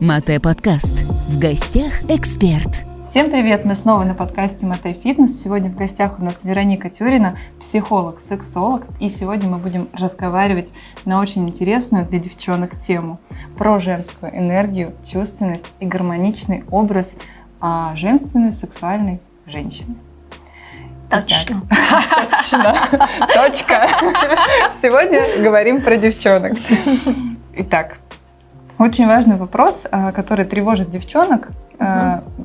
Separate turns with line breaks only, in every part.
Мате подкаст. В гостях эксперт.
Всем привет! Мы снова на подкасте Мате Фитнес. Сегодня в гостях у нас Вероника Тюрина, психолог, сексолог. И сегодня мы будем разговаривать на очень интересную для девчонок тему про женскую энергию, чувственность и гармоничный образ а, женственной сексуальной женщины.
Точно.
Точно. Точка. Сегодня говорим про девчонок. Итак, очень важный вопрос, а, который тревожит девчонок. Угу.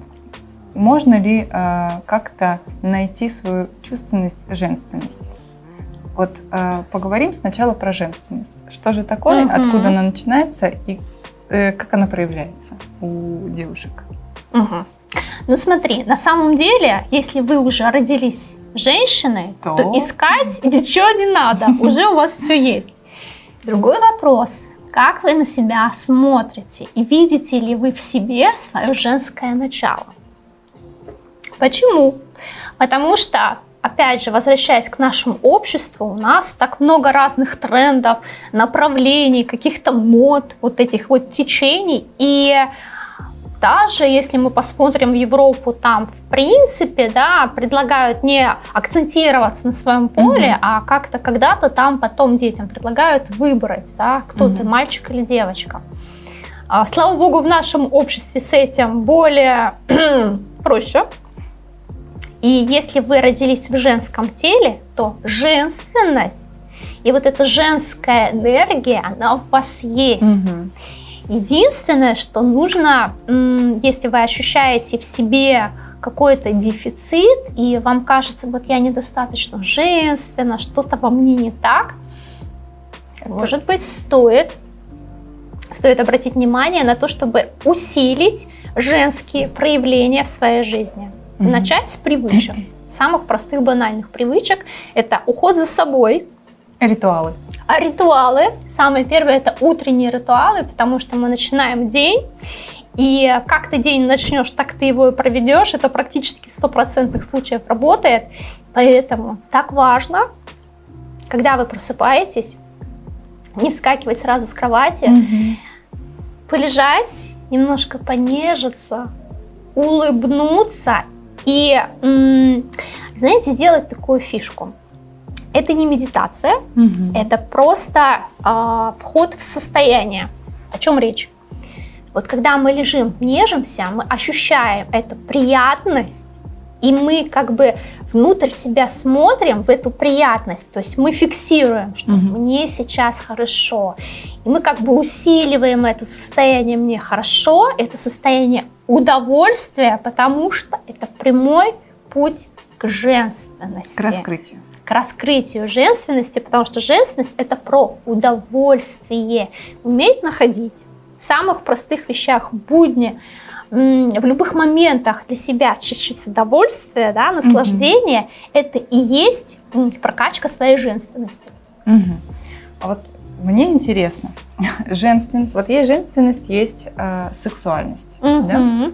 Можно ли а, как-то найти свою чувственность, женственность? Вот поговорим сначала про женственность. Что же такое, угу. откуда она начинается и э, как она проявляется у девушек?
Угу. Ну смотри, на самом деле, если вы уже родились женщиной, то, то искать ничего не надо, уже у вас все есть. Другой вопрос, как вы на себя смотрите и видите ли вы в себе свое женское начало? Почему? Потому что, опять же, возвращаясь к нашему обществу, у нас так много разных трендов, направлений, каких-то мод, вот этих вот течений, и даже если мы посмотрим в Европу, там, в принципе, да, предлагают не акцентироваться на своем поле, mm-hmm. а как-то когда-то там потом детям предлагают выбрать, да, кто mm-hmm. ты, мальчик или девочка. А, слава богу, в нашем обществе с этим более проще. И если вы родились в женском теле, то женственность и вот эта женская энергия, она у вас есть. Mm-hmm. Единственное, что нужно, если вы ощущаете в себе какой-то дефицит, и вам кажется, вот я недостаточно женственна, что-то во мне не так, Это... может быть, стоит, стоит обратить внимание на то, чтобы усилить женские проявления в своей жизни. Mm-hmm. Начать с привычек, самых простых банальных привычек. Это уход за собой.
Ритуалы.
А ритуалы, самое первое, это утренние ритуалы, потому что мы начинаем день, и как ты день начнешь, так ты его и проведешь. Это практически в стопроцентных случаев работает. Поэтому так важно, когда вы просыпаетесь, не вскакивать сразу с кровати, угу. полежать, немножко понежиться, улыбнуться и, знаете, сделать такую фишку. Это не медитация, угу. это просто э, вход в состояние. О чем речь? Вот когда мы лежим, нежимся, мы ощущаем эту приятность, и мы как бы внутрь себя смотрим в эту приятность, то есть мы фиксируем, что угу. мне сейчас хорошо, и мы как бы усиливаем это состояние мне хорошо, это состояние удовольствия, потому что это прямой путь к женственности.
К раскрытию
к раскрытию женственности, потому что женственность это про удовольствие. Уметь находить в самых простых вещах будни, в любых моментах для себя чуть-чуть удовольствия, да, наслаждение, mm-hmm. это и есть прокачка своей женственности.
А вот мне интересно, женственность, вот есть женственность, есть э, сексуальность, mm-hmm. да?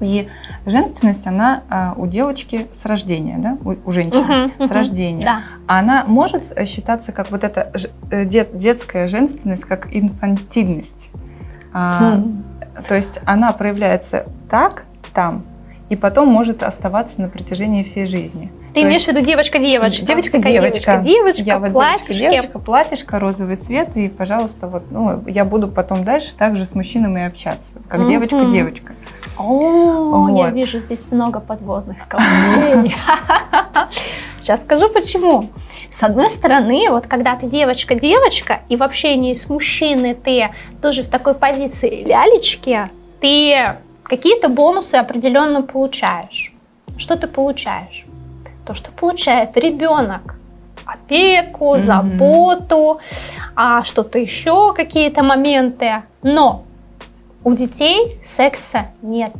И женственность, она а, у девочки с рождения, да, у, у женщины угу, с рождения. Да. Она может считаться как вот эта э, дет, детская женственность, как инфантильность. А, угу. То есть она проявляется так, там, и потом может оставаться на протяжении всей жизни.
Ты имеешь в виду девочка-девочка?
Девочка-девочка.
Девочка, платьишко.
Девочка, платьишко, розовый цвет, и, пожалуйста, вот, ну, я буду потом дальше также с мужчинами общаться, как девочка-девочка.
О, вот. я вижу здесь много подводных камней. Сейчас скажу почему. С одной стороны, вот когда ты девочка-девочка, и в общении с мужчиной ты тоже в такой позиции лялечки, ты какие-то бонусы определенно получаешь. Что ты получаешь? То, что получает ребенок опеку, mm-hmm. заботу, а что-то еще, какие-то моменты. Но у детей секса нет.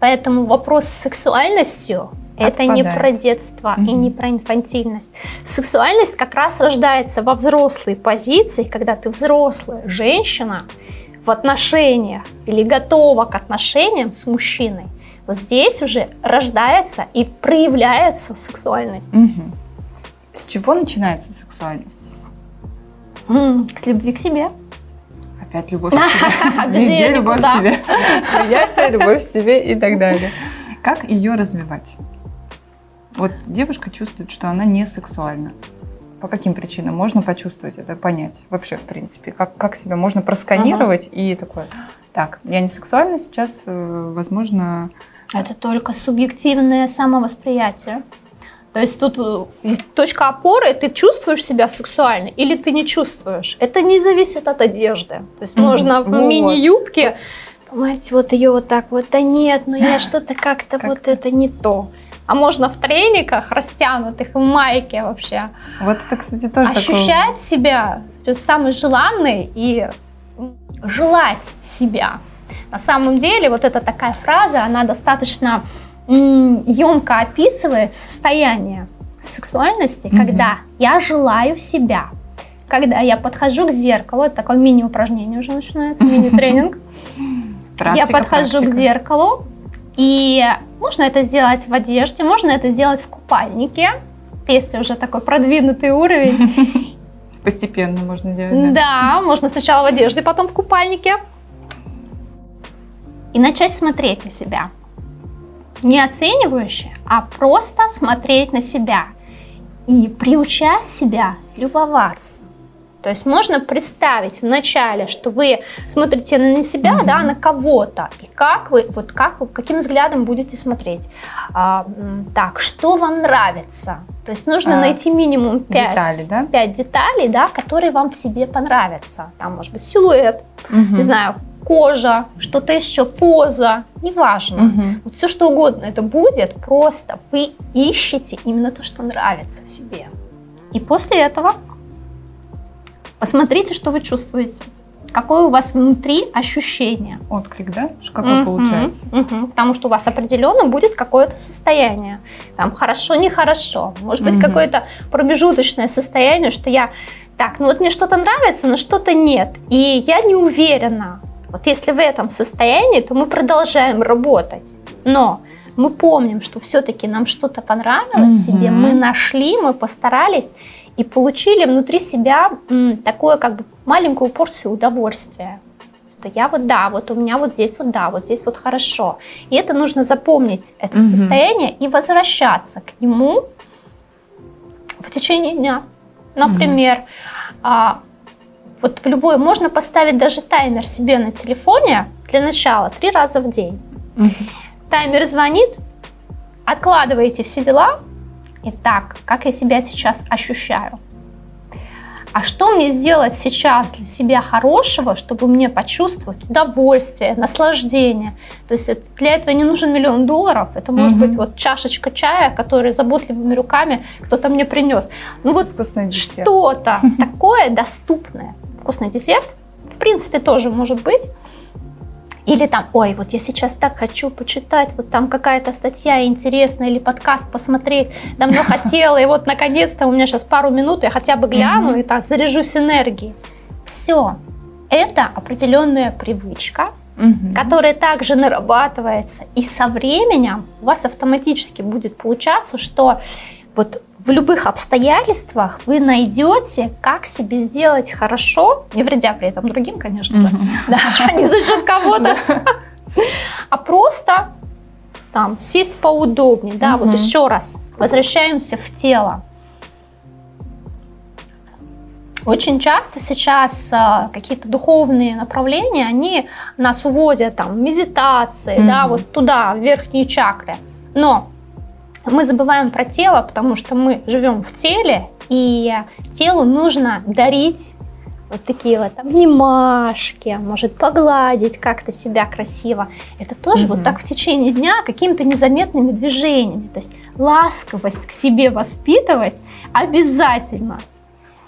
Поэтому вопрос с сексуальностью это не про детство mm-hmm. и не про инфантильность. Сексуальность как раз рождается во взрослой позиции, когда ты взрослая женщина в отношениях или готова к отношениям с мужчиной. Вот здесь уже рождается и проявляется сексуальность.
Mm-hmm. С чего начинается сексуальность?
Mm, с любви к себе
опять любовь к себе. Везде любовь к себе. Приятие, любовь к себе и так далее. Как ее развивать? Вот девушка чувствует, что она не сексуальна. По каким причинам можно почувствовать это, понять вообще, в принципе? Как, как себя можно просканировать ага. и такое, так, я не сексуальна сейчас, э, возможно...
Это только субъективное самовосприятие. То есть тут э, точка опоры, ты чувствуешь себя сексуально или ты не чувствуешь. Это не зависит от одежды. То есть mm-hmm. можно в вот. мини-юбке, понимаете, вот ее вот так вот, да нет, ну я что-то как-то вот это не то а можно в трениках растянутых, в майке вообще.
Вот это, кстати, тоже
Ощущать такое... себя самый желанный и желать себя. На самом деле вот эта такая фраза, она достаточно емко описывает состояние сексуальности, mm когда я желаю себя. Когда я подхожу к зеркалу, это такое мини-упражнение уже начинается, мини-тренинг. Я подхожу к зеркалу, и можно это сделать в одежде, можно это сделать в купальнике, если уже такой продвинутый уровень.
Постепенно можно делать.
Да? да, можно сначала в одежде, потом в купальнике. И начать смотреть на себя. Не оценивающе, а просто смотреть на себя. И приучать себя любоваться. То есть можно представить вначале, что вы смотрите на себя, mm-hmm. да, на кого-то, и как вы, вот как вы, каким взглядом будете смотреть. А, так, что вам нравится? То есть нужно а, найти минимум 5 деталей, да? 5 деталей, да, которые вам в себе понравятся. Там может быть силуэт, mm-hmm. не знаю, кожа, что-то еще, поза, неважно. Угу. Вот все что угодно это будет, просто вы ищете именно то, что нравится в себе. И после этого Посмотрите, что вы чувствуете. Какое у вас внутри ощущение.
Отклик, да? Какой uh-huh, получается?
Uh-huh. Потому что у вас определенно будет какое-то состояние. Там хорошо, нехорошо. Может быть, uh-huh. какое-то промежуточное состояние, что я так, ну вот мне что-то нравится, но что-то нет. И я не уверена. Вот если в этом состоянии, то мы продолжаем работать. Но мы помним, что все-таки нам что-то понравилось mm себе, мы нашли, мы постарались, и получили внутри себя такое как бы маленькую порцию удовольствия. Что я вот да, вот у меня вот здесь вот да, вот здесь вот хорошо. И это нужно запомнить, это mm состояние, и возвращаться к нему в течение дня. Например, mm вот в любой, можно поставить даже таймер себе на телефоне для начала три раза в день. mm Таймер звонит, откладываете все дела, Итак, как я себя сейчас ощущаю? А что мне сделать сейчас для себя хорошего, чтобы мне почувствовать удовольствие, наслаждение? То есть для этого не нужен миллион долларов. Это может угу. быть вот чашечка чая, который заботливыми руками кто-то мне принес. Ну вот что-то такое доступное. Вкусный десерт, в принципе, тоже может быть. Или там, ой, вот я сейчас так хочу почитать, вот там какая-то статья интересная или подкаст посмотреть, давно хотела, и вот наконец-то у меня сейчас пару минут, я хотя бы гляну и так заряжусь энергией. Все. Это определенная привычка, угу. которая также нарабатывается, и со временем у вас автоматически будет получаться, что вот в любых обстоятельствах вы найдете, как себе сделать хорошо, не вредя при этом другим, конечно, mm-hmm. да, не за счет кого-то, а просто там сесть поудобнее, да, вот еще раз возвращаемся в тело. Очень часто сейчас э, какие-то духовные направления, они нас уводят там медитации, mm-hmm. да, вот туда, в верхние чакры. Но мы забываем про тело, потому что мы живем в теле, и телу нужно дарить вот такие вот обнимашки, может погладить как-то себя красиво. Это тоже угу. вот так в течение дня какими-то незаметными движениями. То есть ласковость к себе воспитывать обязательно.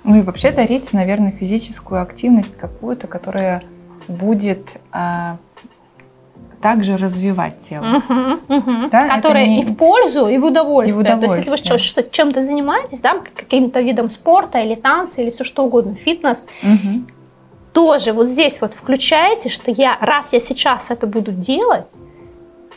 Ну и вообще дарить, наверное, физическую активность какую-то, которая будет а, также развивать тело.
Угу, угу. Да, Которое не... и в пользу, и в удовольствие. И в удовольствие. То есть, если вы что, что, чем-то занимаетесь, да, каким-то видом спорта или танца, или все что угодно, фитнес, угу. тоже вот здесь вот включаете, что я, раз я сейчас это буду делать,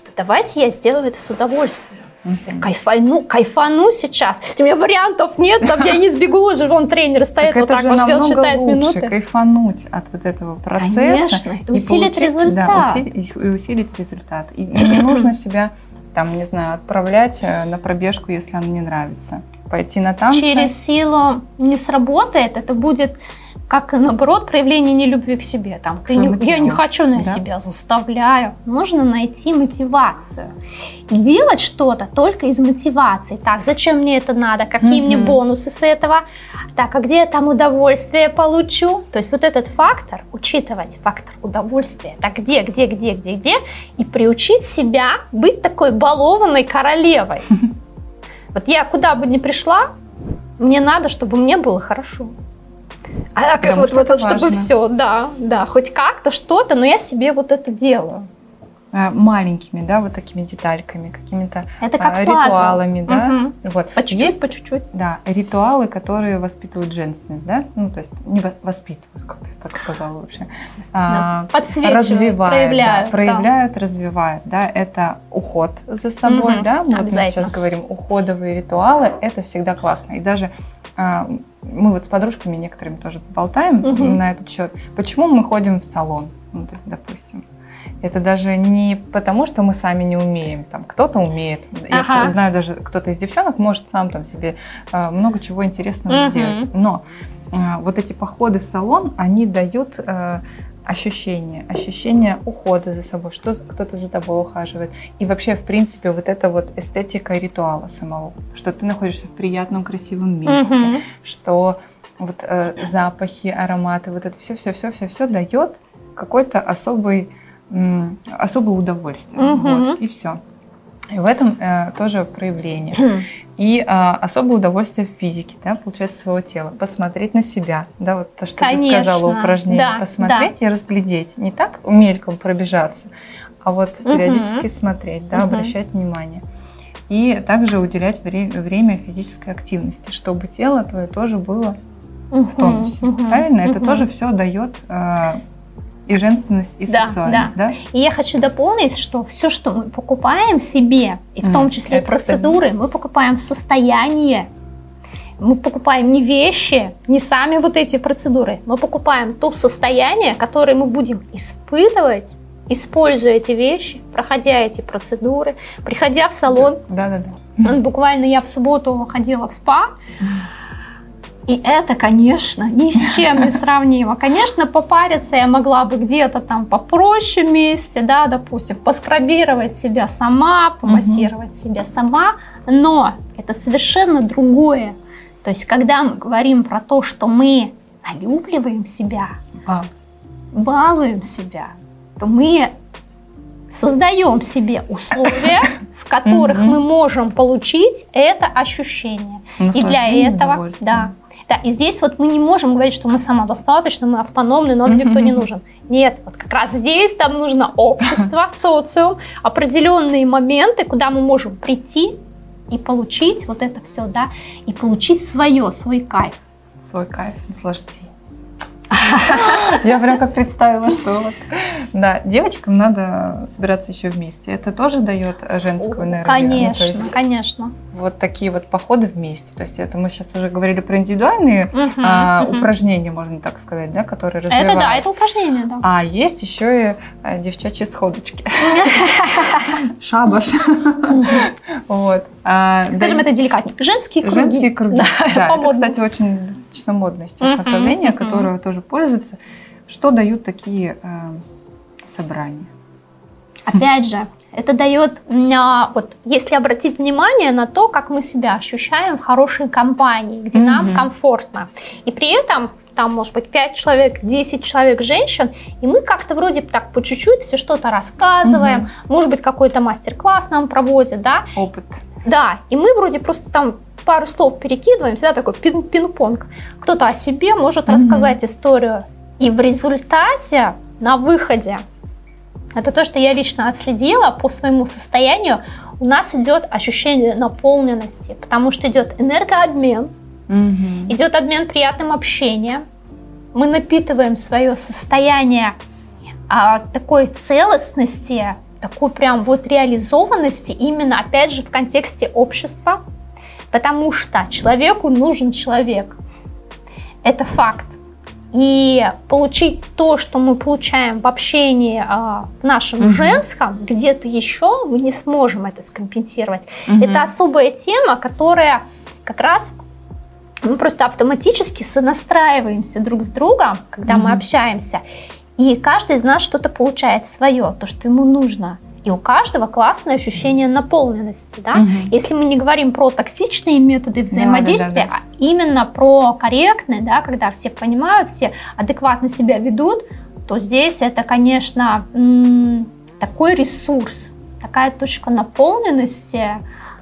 то давайте я сделаю это с удовольствием. Я кайфану, кайфану сейчас. У меня вариантов нет, там я не сбегу уже, вон тренер стоит
так
вот так вот ждет, считает
лучше
минуты.
кайфануть от вот этого процесса.
Конечно, это усилит
получить-
результат.
Да, усилить, и усилить результат. И, и не нужно себя, там, не знаю, отправлять э, на пробежку, если она не нравится. Пойти на танцы.
Через силу не сработает, это будет как наоборот проявление нелюбви к себе. Там, ты не- я не хочу, но я
да?
себя заставляю. Нужно найти мотивацию. И делать что-то только из мотивации. Так, зачем мне это надо? Какие мне
Мгм.
бонусы с этого? Так, а где я там удовольствие получу? То есть вот этот фактор, учитывать фактор удовольствия. Так, где, где, где, где, где? И приучить себя быть такой балованной королевой. Вот я куда бы ни пришла, мне надо, чтобы мне было хорошо. А как вот, вот, вот чтобы все, да, да, хоть как-то что-то, но я себе вот это делаю.
э, маленькими, да, вот такими детальками, какими-то
Это
э,
как пазл.
ритуалами, да.
Мгм.
Вот.
По чуть-чуть,
Есть
по чуть-чуть.
Да, ритуалы, которые воспитывают женственность, да? Ну, то есть не во- воспитывают, как ты так сказала вообще. А,
Подсвечивают,
развивают,
проявляют.
да, проявляют, развивают, да, это уход за собой,
Мгм,
да, вот мы сейчас говорим, уходовые ритуалы, это всегда классно, и даже а, мы вот с подружками некоторыми тоже поболтаем
Мгм.
на этот счет, почему мы ходим в салон, ну, то есть, допустим, это даже не потому, что мы сами не умеем, там кто-то умеет, я
Ага.
знаю даже кто-то из девчонок может сам там себе а, много чего интересного
Мгм.
сделать, но а, вот эти походы в салон, они дают э, ощущение, ощущение ухода за собой, что кто-то за тобой ухаживает. И вообще, в принципе, вот эта вот эстетика ритуала самого, что ты находишься в приятном, красивом месте,
Мгм.
что вот э, запахи, ароматы, вот это все, все, все, все, все дает какой-то особый, м, особое удовольствие.
Мгм.
Вот, и все. И в этом э, тоже проявление. И а, особое удовольствие в физике, да, получается, своего тела. Посмотреть на себя, да, вот то, что ты
Конечно,
сказала, упражнение.
да,
Посмотреть и разглядеть. Не так мельком пробежаться, а вот периодически смотреть, да,
Мгм.
обращать внимание. И также уделять вре- время физической активности, чтобы тело твое тоже было в тонусе.
Мгм,
Правильно? Это
мгм.
тоже все дает а, и женственность, и
Да,
сексуальность, да?
И я хочу дополнить, что все, что мы покупаем себе, и в
Мгм.
том числе
Это
процедуры, мы покупаем состояние. Мы покупаем не вещи, не сами вот эти процедуры. Мы покупаем то состояние, которое мы будем испытывать, используя эти вещи, проходя эти процедуры, приходя в салон.
Да-да-да.
Ну, Буквально я в субботу ходила в спа, и это, конечно, ни с чем не сравнимо. Конечно, попариться я могла бы где-то там попроще месте, да, допустим, поскрабировать себя сама, помассировать себя сама, но это совершенно другое. То есть, когда мы говорим про то, что мы олюбливаем себя,
А,
балуем себя, то мы создаем себе условия, в которых мы можем получить это ощущение. И для этого, да, да, и здесь вот мы не можем говорить, что мы самодостаточны, мы автономны, нам никто не нужен. Нет, вот как раз здесь там нужно общество, социум, определенные моменты, куда мы можем прийти и получить вот это все, да, и получить свое, свой кайф.
свой кайф, наслаждение. Я прям как представила, что вот. Да, девочкам надо собираться еще вместе. Это тоже дает женскую энергию. Ну,
Конечно,
то есть
конечно.
вот такие вот походы вместе. То есть это мы сейчас уже говорили про индивидуальные
Мгм,
а,
мгм.
упражнения, можно так сказать, да, которые развивают.
Это да, это упражнение, да.
А есть еще и а, девчачьи сходочки. Шабаш. Вот. А,
Скажем это деликатнее. Женские круги.
Женские круги.
Да,
это, кстати, очень достаточно модное сейчас
Мгм,
направление,
мгм.
которое тоже пользуется. Что дают такие э, собрания?
Опять же, это дает, вот если обратить внимание на то, как мы себя ощущаем в хорошей компании, где нам
Мгм.
комфортно. И при этом там может быть 5 человек, 10 человек женщин, и мы как-то вроде так по чуть-чуть все что-то рассказываем, может быть какой-то мастер-класс нам проводят, да,
Опыт.
да, и мы вроде просто там пару слов перекидываем, всегда такой пин- пинг-понг. Кто-то о себе может
Мгм.
рассказать историю. И в результате, на выходе, это то, что я лично отследила по своему состоянию, у нас идет ощущение наполненности, потому что идет энергообмен,
Мгм.
идет обмен приятным общением, мы напитываем свое состояние а, такой целостности такой прям вот реализованности именно, опять же, в контексте общества, потому что человеку нужен человек. Это факт. И получить то, что мы получаем в общении а, в нашем угу. женском, где-то еще мы не сможем это скомпенсировать. Угу. Это особая тема, которая как раз мы просто автоматически сонастраиваемся друг с другом, когда угу. мы общаемся. И каждый из нас что-то получает свое, то, что ему нужно. И у каждого классное ощущение наполненности. Да? Угу. Если мы не говорим про токсичные методы взаимодействия, да, да, да, да. а именно про корректные, да, когда все понимают, все адекватно себя ведут, то здесь это, конечно, такой ресурс, такая точка наполненности,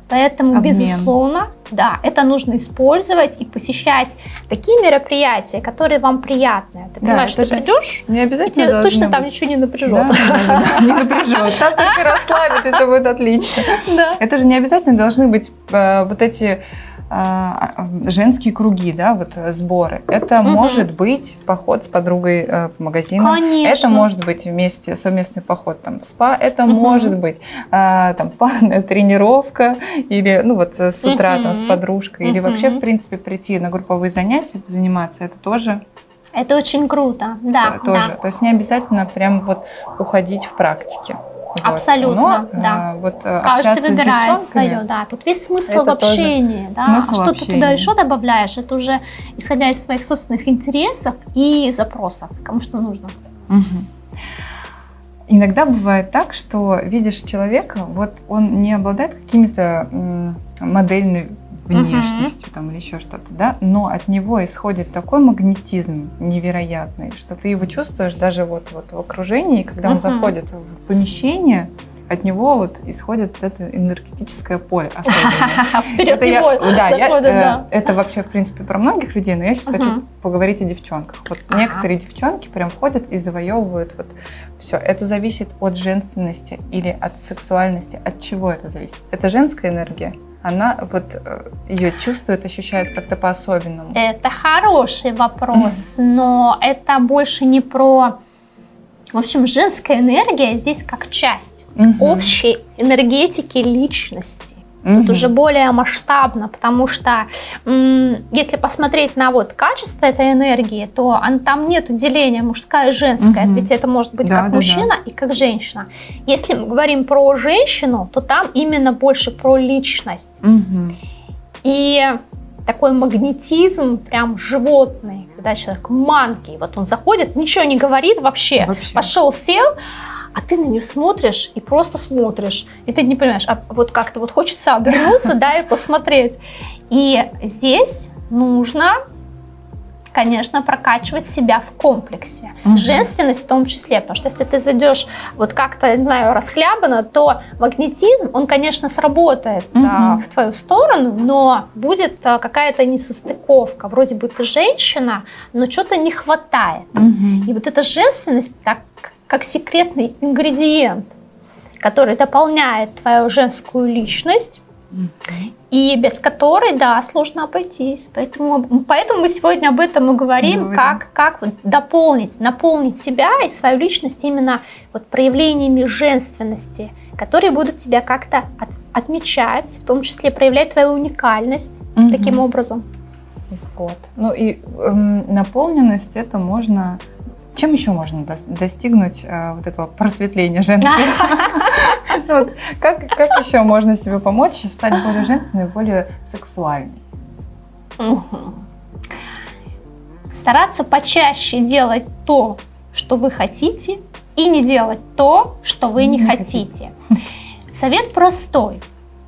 Поэтому, Обмен. безусловно, да, это нужно использовать и посещать такие мероприятия, которые вам приятны. Ты да, понимаешь, что ты придешь,
не обязательно
и тебе точно быть. там ничего не напряжет. Да,
да, да, не напряжет. Там только расслабит, и все будет отлично. Да. Это же не обязательно должны быть э, вот эти женские круги, да, вот э, сборы. Это угу. может быть поход с подругой э, по магазину. Конечно. Это может быть вместе совместный поход там в спа. Это угу. может быть а, там парная тренировка или ну вот э, с утра угу. там с подружкой угу. или вообще в принципе прийти на групповые занятия заниматься. Это тоже
это очень круто, да.
Тоже.
Да.
То есть не обязательно прям вот уходить в практике.
Абсолютно, Но, да.
Э, вот,
э, Каждый выбирает свое, да. Тут весь смысл в общении, да. Смысл а что общения. ты туда еще добавляешь, это уже исходя из своих собственных интересов и запросов, кому что нужно.
Угу. Иногда бывает так, что видишь человека, вот он не обладает какими-то модельными внешностью uh-huh. там или еще что-то, да, но от него исходит такой магнетизм невероятный, что ты его чувствуешь даже вот, вот в окружении, когда uh-huh. он заходит в помещение, от него вот исходит это энергетическое поле
Вперед да,
э, Это вообще, в принципе, про многих людей, но я сейчас хочу поговорить о девчонках. Вот некоторые девчонки прям входят и завоевывают вот все. Это зависит от женственности или от сексуальности. От чего это зависит? Это женская энергия? Она вот э, ее чувствует, ощущает как-то по-особенному?
Это хороший вопрос, но это больше не про... В общем, женская энергия здесь как часть общей энергетики личности. Тут угу. уже более масштабно, потому что если посмотреть на вот качество этой энергии, то он, там нет деления мужская и женская, угу. ведь это может быть да, как да, мужчина да. и как женщина. Если мы говорим про женщину, то там именно больше про личность. Угу. И такой магнетизм прям животный, когда человек манкий, вот он заходит, ничего не говорит вообще, вообще. пошел, сел, а ты на нее смотришь и просто смотришь, и ты не понимаешь, а вот как-то вот хочется обернуться, да, и посмотреть. И здесь нужно конечно, прокачивать себя в комплексе. Угу. Женственность в том числе, потому что если ты зайдешь вот как-то, не знаю, расхлябанно, то магнетизм, он, конечно, сработает угу. а, в твою сторону, но будет а, какая-то несостыковка. Вроде бы ты женщина, но что-то не хватает. Угу. И вот эта женственность, так как секретный ингредиент, который дополняет твою женскую личность, и без которой, да, сложно обойтись. Поэтому, поэтому мы сегодня об этом и говорим, говорим. как, как вот дополнить, наполнить себя и свою личность именно вот проявлениями женственности, которые будут тебя как-то от, отмечать, в том числе проявлять твою уникальность угу. таким образом.
Вот. Ну и эм, наполненность это можно чем еще можно достигнуть э, вот этого просветления женского? Как еще можно себе помочь стать более женственной, более сексуальной?
Стараться почаще делать то, что вы хотите, и не делать то, что вы не хотите. Совет простой,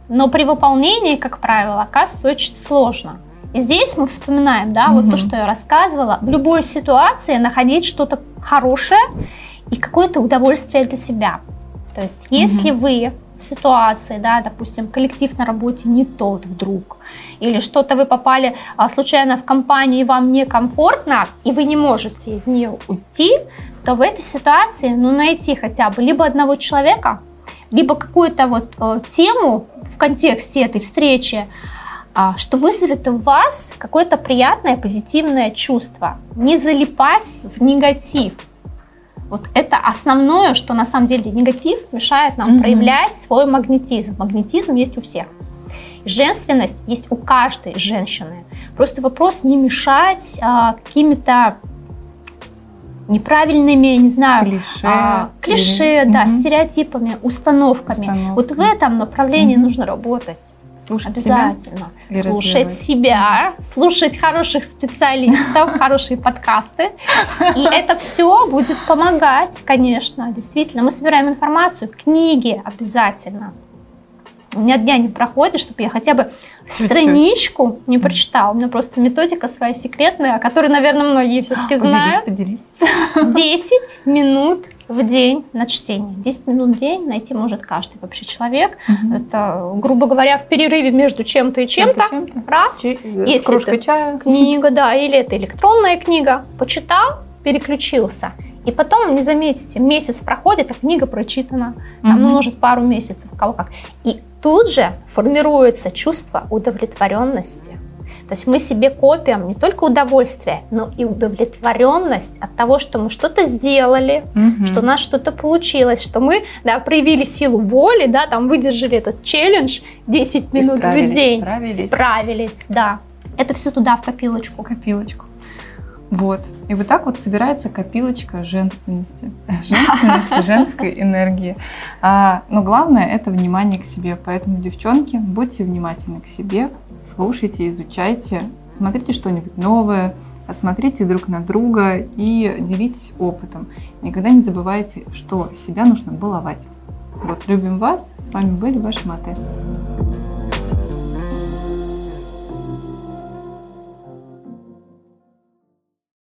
но при выполнении, как правило, оказывается очень сложно. И здесь мы вспоминаем, да, угу. вот то, что я рассказывала, в любой ситуации находить что-то хорошее и какое-то удовольствие для себя. То есть, если угу. вы в ситуации, да, допустим, коллектив на работе не тот вдруг, или что-то вы попали а, случайно в компанию и вам некомфортно, и вы не можете из нее уйти, то в этой ситуации, ну, найти хотя бы либо одного человека, либо какую-то вот э, тему в контексте этой встречи, что вызовет у вас какое-то приятное позитивное чувство. Не залипать в негатив. Вот это основное, что на самом деле негатив мешает нам угу. проявлять свой магнетизм. Магнетизм есть у всех. Женственность есть у каждой женщины. Просто вопрос не мешать а, какими-то неправильными, не знаю, клише, а, клише или... да, угу. стереотипами, установками. Установка. Вот в этом направлении угу. нужно работать.
Слушать
Обязательно. Себя слушать себя, слушать хороших специалистов, хорошие подкасты. И это все будет помогать, конечно. Действительно, мы собираем информацию, книги обязательно. У меня дня не проходит, чтобы я хотя бы Чуть-чуть. страничку не прочитала. У меня просто методика своя секретная, о которой, наверное, многие все-таки знают.
Поделись, поделись.
10 минут в день на чтение. 10 минут в день найти может каждый вообще человек. Угу. Это, грубо говоря, в перерыве между чем-то и чем-то. Чем раз. Чи-
Если кружкой это чая.
Книга, да, или это электронная книга. Почитал, переключился. И потом, не заметите, месяц проходит, а книга прочитана. Там, угу. ну, может, пару месяцев, у кого как. И тут же формируется чувство удовлетворенности. То есть мы себе копим не только удовольствие, но и удовлетворенность от того, что мы что-то сделали, угу. что у нас что-то получилось, что мы да, проявили силу воли, да, там выдержали этот челлендж 10 минут в день.
Справились.
Справились, да. Это все туда, в копилочку.
Копилочку. Вот. И вот так вот собирается копилочка женственности, женственности, женской энергии. А, но главное это внимание к себе. Поэтому, девчонки, будьте внимательны к себе, слушайте, изучайте, смотрите что-нибудь новое, смотрите друг на друга и делитесь опытом. Никогда не забывайте, что себя нужно баловать. Вот, любим вас. С вами были ваши Маты.